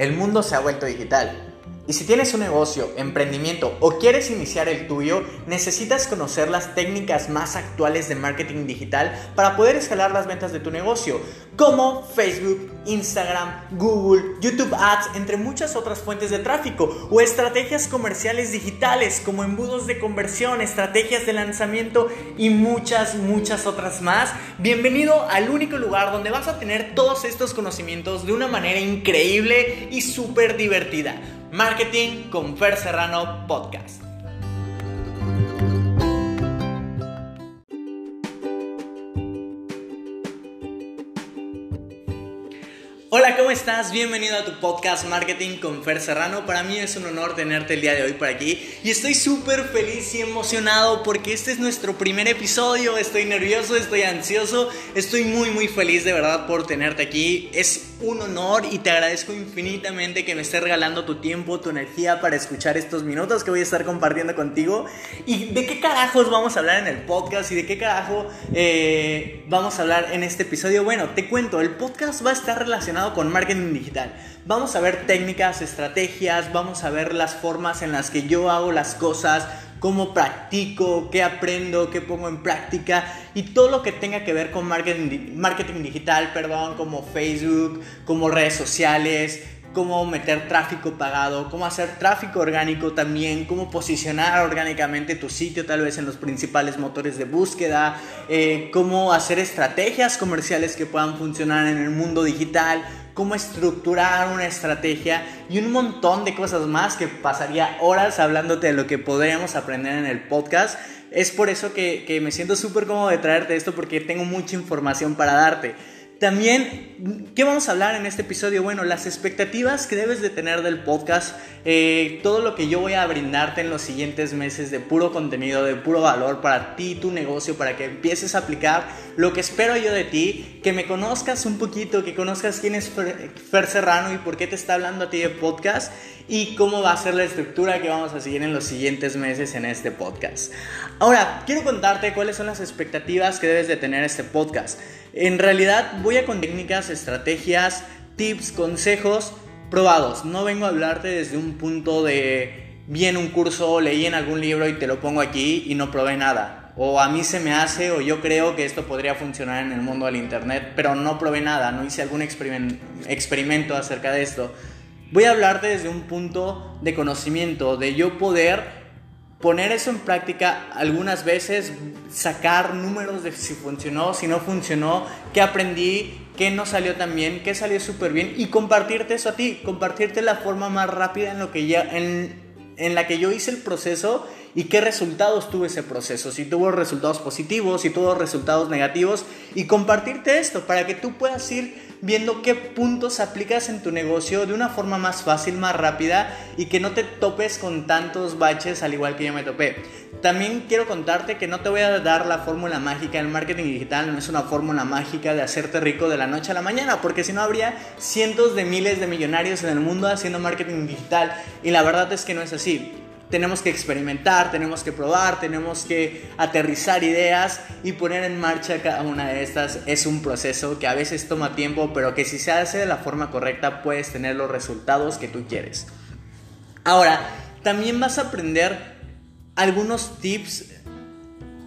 El mundo se ha vuelto digital. Y si tienes un negocio, emprendimiento o quieres iniciar el tuyo, necesitas conocer las técnicas más actuales de marketing digital para poder escalar las ventas de tu negocio, como Facebook, Instagram, Google, YouTube Ads, entre muchas otras fuentes de tráfico, o estrategias comerciales digitales como embudos de conversión, estrategias de lanzamiento y muchas, muchas otras más. Bienvenido al único lugar donde vas a tener todos estos conocimientos de una manera increíble y súper divertida. Marketing con Fer Serrano Podcast. Hola, ¿cómo estás? Bienvenido a tu podcast Marketing con Fer Serrano. Para mí es un honor tenerte el día de hoy por aquí y estoy súper feliz y emocionado porque este es nuestro primer episodio. Estoy nervioso, estoy ansioso, estoy muy muy feliz de verdad por tenerte aquí. Es un honor y te agradezco infinitamente que me estés regalando tu tiempo, tu energía para escuchar estos minutos que voy a estar compartiendo contigo. ¿Y de qué carajos vamos a hablar en el podcast y de qué carajo eh, vamos a hablar en este episodio? Bueno, te cuento, el podcast va a estar relacionado con marketing digital. Vamos a ver técnicas, estrategias, vamos a ver las formas en las que yo hago las cosas, cómo practico, qué aprendo, qué pongo en práctica y todo lo que tenga que ver con marketing, digital, perdón, como Facebook, como redes sociales, cómo meter tráfico pagado, cómo hacer tráfico orgánico también, cómo posicionar orgánicamente tu sitio tal vez en los principales motores de búsqueda, eh, cómo hacer estrategias comerciales que puedan funcionar en el mundo digital, cómo estructurar una estrategia y un montón de cosas más que pasaría horas hablándote de lo que podríamos aprender en el podcast. Es por eso que, que me siento súper cómodo de traerte esto porque tengo mucha información para darte. También, ¿qué vamos a hablar en este episodio? Bueno, las expectativas que debes de tener del podcast, eh, todo lo que yo voy a brindarte en los siguientes meses de puro contenido, de puro valor para ti, tu negocio, para que empieces a aplicar lo que espero yo de ti, que me conozcas un poquito, que conozcas quién es Fer Serrano y por qué te está hablando a ti de podcast y cómo va a ser la estructura que vamos a seguir en los siguientes meses en este podcast. Ahora, quiero contarte cuáles son las expectativas que debes de tener este podcast. En realidad voy a con técnicas, estrategias, tips, consejos probados. No vengo a hablarte desde un punto de vi en un curso, leí en algún libro y te lo pongo aquí y no probé nada. O a mí se me hace o yo creo que esto podría funcionar en el mundo del Internet, pero no probé nada, no hice algún experimento acerca de esto. Voy a hablarte desde un punto de conocimiento, de yo poder poner eso en práctica algunas veces, sacar números de si funcionó, si no funcionó, qué aprendí, qué no salió tan bien, qué salió súper bien y compartirte eso a ti, compartirte la forma más rápida en, lo que ya, en, en la que yo hice el proceso y qué resultados tuvo ese proceso, si tuvo resultados positivos, si tuvo resultados negativos. Y compartirte esto para que tú puedas ir viendo qué puntos aplicas en tu negocio de una forma más fácil, más rápida y que no te topes con tantos baches al igual que yo me topé. También quiero contarte que no te voy a dar la fórmula mágica del marketing digital, no es una fórmula mágica de hacerte rico de la noche a la mañana, porque si no habría cientos de miles de millonarios en el mundo haciendo marketing digital. Y la verdad es que no es así tenemos que experimentar, tenemos que probar, tenemos que aterrizar ideas y poner en marcha cada una de estas. Es un proceso que a veces toma tiempo, pero que si se hace de la forma correcta puedes tener los resultados que tú quieres. Ahora, también vas a aprender algunos tips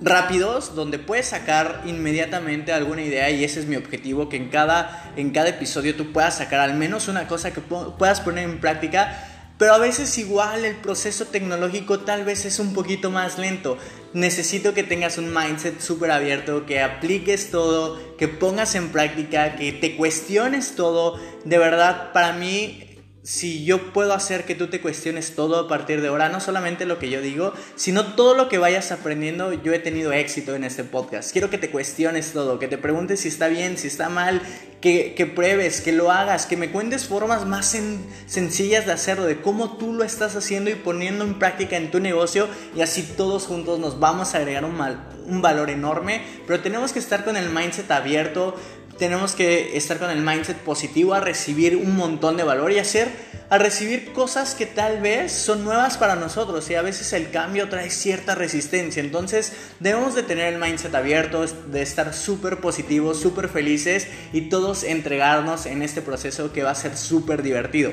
rápidos donde puedes sacar inmediatamente alguna idea y ese es mi objetivo que en cada en cada episodio tú puedas sacar al menos una cosa que puedas poner en práctica pero a veces igual el proceso tecnológico tal vez es un poquito más lento. Necesito que tengas un mindset súper abierto, que apliques todo, que pongas en práctica, que te cuestiones todo. De verdad, para mí si yo puedo hacer que tú te cuestiones todo a partir de ahora, no solamente lo que yo digo, sino todo lo que vayas aprendiendo, yo he tenido éxito en este podcast. Quiero que te cuestiones todo, que te preguntes si está bien, si está mal, que, que pruebes, que lo hagas, que me cuentes formas más sencillas de hacerlo, de cómo tú lo estás haciendo y poniendo en práctica en tu negocio y así todos juntos nos vamos a agregar un, valor enorme, pero tenemos que estar con el mindset abierto, tenemos que estar con el mindset positivo a recibir un montón de valor y hacer a recibir cosas que tal vez son nuevas para nosotros y a veces el cambio trae cierta resistencia. Entonces debemos de tener el mindset abierto, de estar súper positivos, súper felices y todos entregarnos en este proceso que va a ser súper divertido.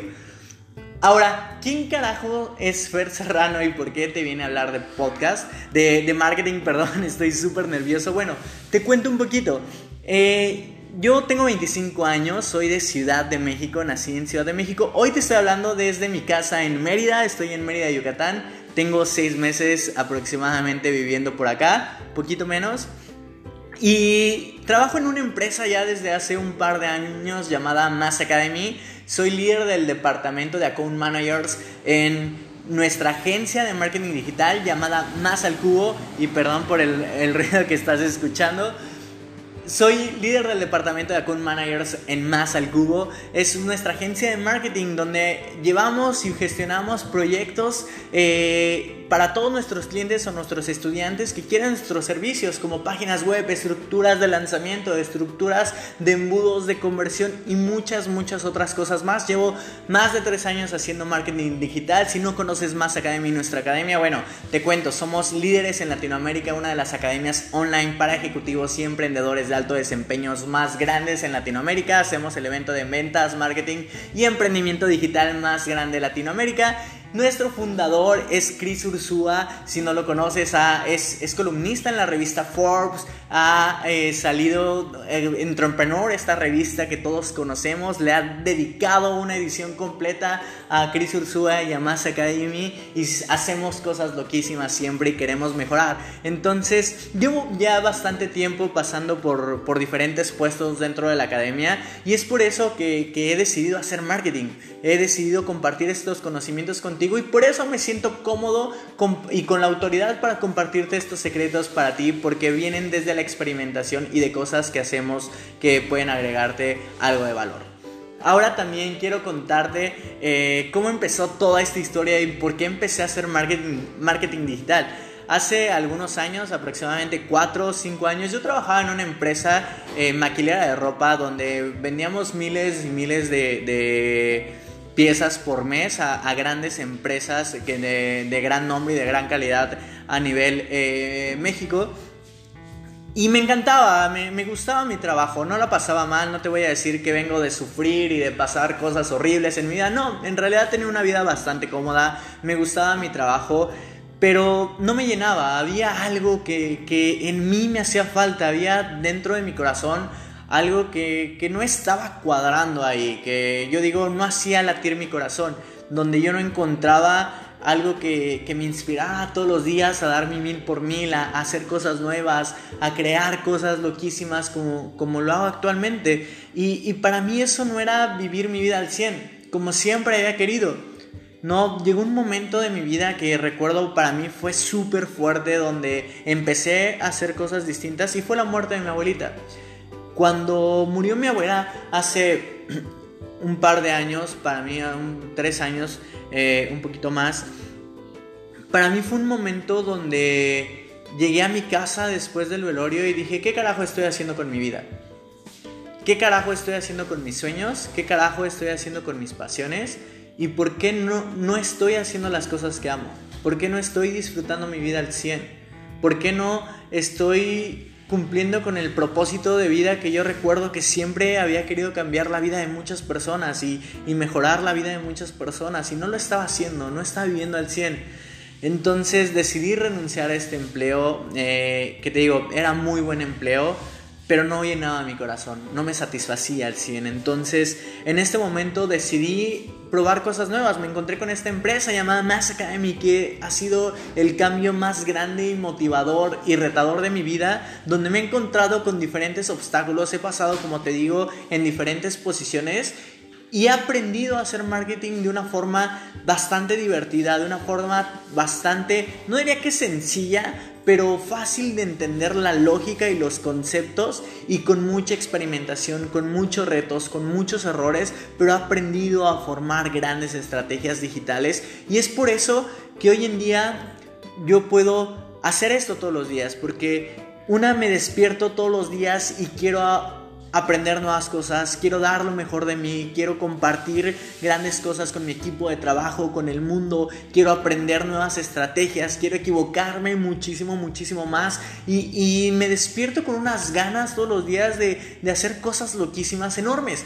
Ahora, ¿quién carajo es Fer Serrano y por qué te viene a hablar de podcast? De, de marketing, perdón, estoy súper nervioso. Bueno, te cuento un poquito. Eh, yo tengo 25 años, soy de Ciudad de México, nací en Ciudad de México. Hoy te estoy hablando desde mi casa en Mérida, estoy en Mérida, Yucatán. Tengo 6 meses aproximadamente viviendo por acá, poquito menos. Y trabajo en una empresa ya desde hace un par de años llamada Mass Academy. Soy líder del departamento de Account Managers en nuestra agencia de marketing digital llamada Más al Cubo. Y perdón por el, el ruido que estás escuchando. Soy líder del departamento de Account Managers en Más al Cubo. Es nuestra agencia de marketing donde llevamos y gestionamos proyectos eh, para todos nuestros clientes o nuestros estudiantes que quieran nuestros servicios como páginas web, estructuras de lanzamiento, estructuras de embudos de conversión y muchas, muchas otras cosas más. Llevo más de tres años haciendo marketing digital. Si no conoces más Academy, nuestra academia, bueno, te cuento, somos líderes en Latinoamérica, una de las academias online para ejecutivos y emprendedores de alto desempeño más grandes en Latinoamérica. Hacemos el evento de ventas, marketing y emprendimiento digital más grande de Latinoamérica. Nuestro fundador es Chris Ursúa, si no lo conoces, es, es, columnista en la revista Forbes, ha eh, salido eh, Entrepreneur, esta revista que todos conocemos, le ha dedicado una edición completa a Chris Ursúa y a Mass Academy y hacemos cosas loquísimas siempre y queremos mejorar. Entonces, llevo ya bastante tiempo pasando por, por diferentes puestos dentro de la academia y es por eso que, que he decidido hacer marketing, he decidido compartir estos conocimientos con y por eso me siento cómodo y con la autoridad para compartirte estos secretos para ti porque vienen desde la experimentación y de cosas que hacemos que pueden agregarte algo de valor. Ahora también quiero contarte eh, cómo empezó toda esta historia y por qué empecé a hacer marketing, digital. Hace algunos años, aproximadamente 4 o 5 años, yo trabajaba en una empresa eh, maquilera de ropa donde vendíamos miles y miles de piezas por mes a, grandes empresas que de, gran nombre y de gran calidad a nivel eh, México. Y me encantaba, me, me, gustaba mi trabajo, no la pasaba mal, no te voy a decir que vengo de sufrir y de pasar cosas horribles en mi vida, no, en realidad tenía una vida bastante cómoda, me gustaba mi trabajo, pero no me llenaba, había algo que, que en mí me hacía falta, había dentro de mi corazón algo que, no estaba cuadrando ahí, que yo digo, no hacía latir mi corazón, donde yo no encontraba algo que, me inspirara todos los días a dar mi mil por mil, a, hacer cosas nuevas, a crear cosas loquísimas como, como lo hago actualmente. Y, y, para mí eso no era vivir mi vida al 100, como siempre había querido. No, llegó un momento de mi vida que recuerdo para mí fue súper fuerte, donde empecé a hacer cosas distintas y fue la muerte de mi abuelita. Cuando murió mi abuela hace un par de años, para mí tres años, eh, un poquito más, para mí fue un momento donde llegué a mi casa después del velorio y dije, ¿qué carajo estoy haciendo con mi vida? ¿Qué carajo estoy haciendo con mis sueños? ¿Qué carajo estoy haciendo con mis pasiones? ¿Y por qué no, no estoy haciendo las cosas que amo? ¿Por qué no estoy disfrutando mi vida al 100? ¿Por qué no estoy cumpliendo con el propósito de vida que yo recuerdo que siempre había querido cambiar la vida de muchas personas y, mejorar la vida de muchas personas y no lo estaba haciendo, no estaba viviendo al 100. Entonces decidí renunciar a este empleo, eh, que te digo, era muy buen empleo, pero no llenaba mi corazón, no me satisfacía al 100. Entonces, en este momento decidí probar cosas nuevas. Me encontré con esta empresa llamada Mass Academy que ha sido el cambio más grande y motivador y retador de mi vida, donde me he encontrado con diferentes obstáculos, he pasado, como te digo, en diferentes posiciones y he aprendido a hacer marketing de una forma bastante divertida, de una forma bastante, no diría que sencilla, pero fácil de entender la lógica y los conceptos y con mucha experimentación, con muchos retos, con muchos errores, pero he aprendido a formar grandes estrategias digitales. Y es por eso que hoy en día yo puedo hacer esto todos los días, porque una me despierto todos los días y quiero aprender nuevas cosas, quiero dar lo mejor de mí, quiero compartir grandes cosas con mi equipo de trabajo, con el mundo, quiero aprender nuevas estrategias, quiero equivocarme muchísimo, muchísimo más y, me despierto con unas ganas todos los días de, de hacer cosas loquísimas, enormes.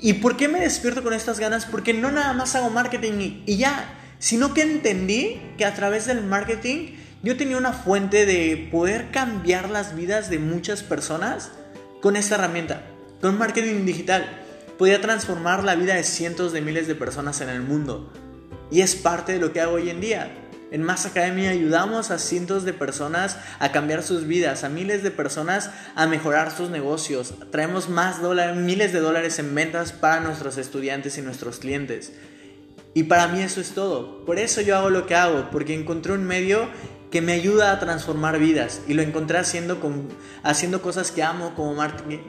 ¿Y por qué me despierto con estas ganas? Porque no nada más hago marketing y, ya, sino que entendí que a través del marketing yo tenía una fuente de poder cambiar las vidas de muchas personas con esta herramienta, con marketing digital. Podía transformar la vida de cientos de miles de personas en el mundo. Y es parte de lo que hago hoy en día. En Más Academia ayudamos a cientos de personas a cambiar sus vidas, a miles de personas a mejorar sus negocios. Traemos más dólares, miles de dólares en ventas para nuestros estudiantes y nuestros clientes. Y para mí eso es todo. Por eso yo hago lo que hago, porque encontré un medio que me ayuda a transformar vidas. Y lo encontré haciendo, con, haciendo cosas que amo como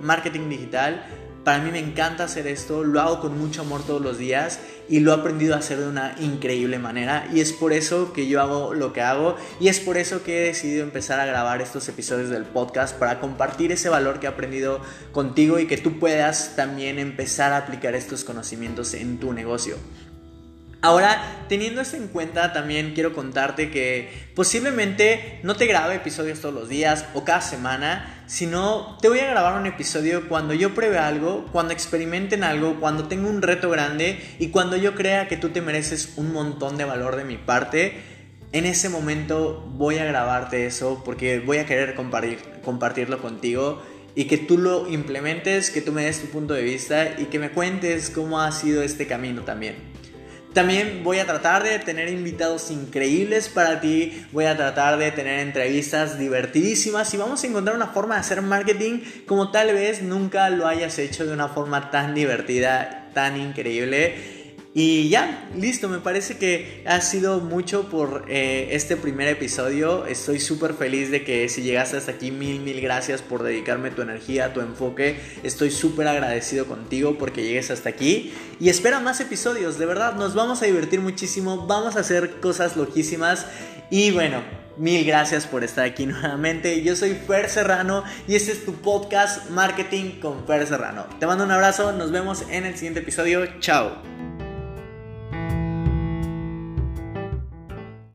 marketing digital, para mí me encanta hacer esto, lo hago con mucho amor todos los días y lo he aprendido a hacer de una increíble manera. Y es por eso que yo hago lo que hago y es por eso que he decidido empezar a grabar estos episodios del podcast para compartir ese valor que he aprendido contigo y que tú puedas también empezar a aplicar estos conocimientos en tu negocio. Ahora, teniendo esto en cuenta, también quiero contarte que posiblemente no te grabe episodios todos los días o cada semana, sino te voy a grabar un episodio cuando yo pruebe algo, cuando experimenten algo, cuando tenga un reto grande y cuando yo crea que tú te mereces un montón de valor de mi parte. En ese momento voy a grabarte eso porque voy a querer compartir, compartirlo contigo y que tú lo implementes, que tú me des tu punto de vista y que me cuentes cómo ha sido este camino también. También voy a tratar de tener invitados increíbles para ti, voy a tratar de tener entrevistas divertidísimas y vamos a encontrar una forma de hacer marketing como tal vez nunca lo hayas hecho de una forma tan divertida, tan increíble. Y ya, listo, me parece que ha sido mucho por eh, este primer episodio. Estoy súper feliz de que si llegaste hasta aquí, mil, mil gracias por dedicarme tu energía, tu enfoque. Estoy súper agradecido contigo porque llegues hasta aquí. Y espera más episodios, de verdad, nos vamos a divertir muchísimo, vamos a hacer cosas loquísimas. Y bueno, Mil gracias por estar aquí nuevamente. Yo soy Fer Serrano y este es tu podcast Marketing con Fer Serrano. Te mando un abrazo, nos vemos en el siguiente episodio. Chao.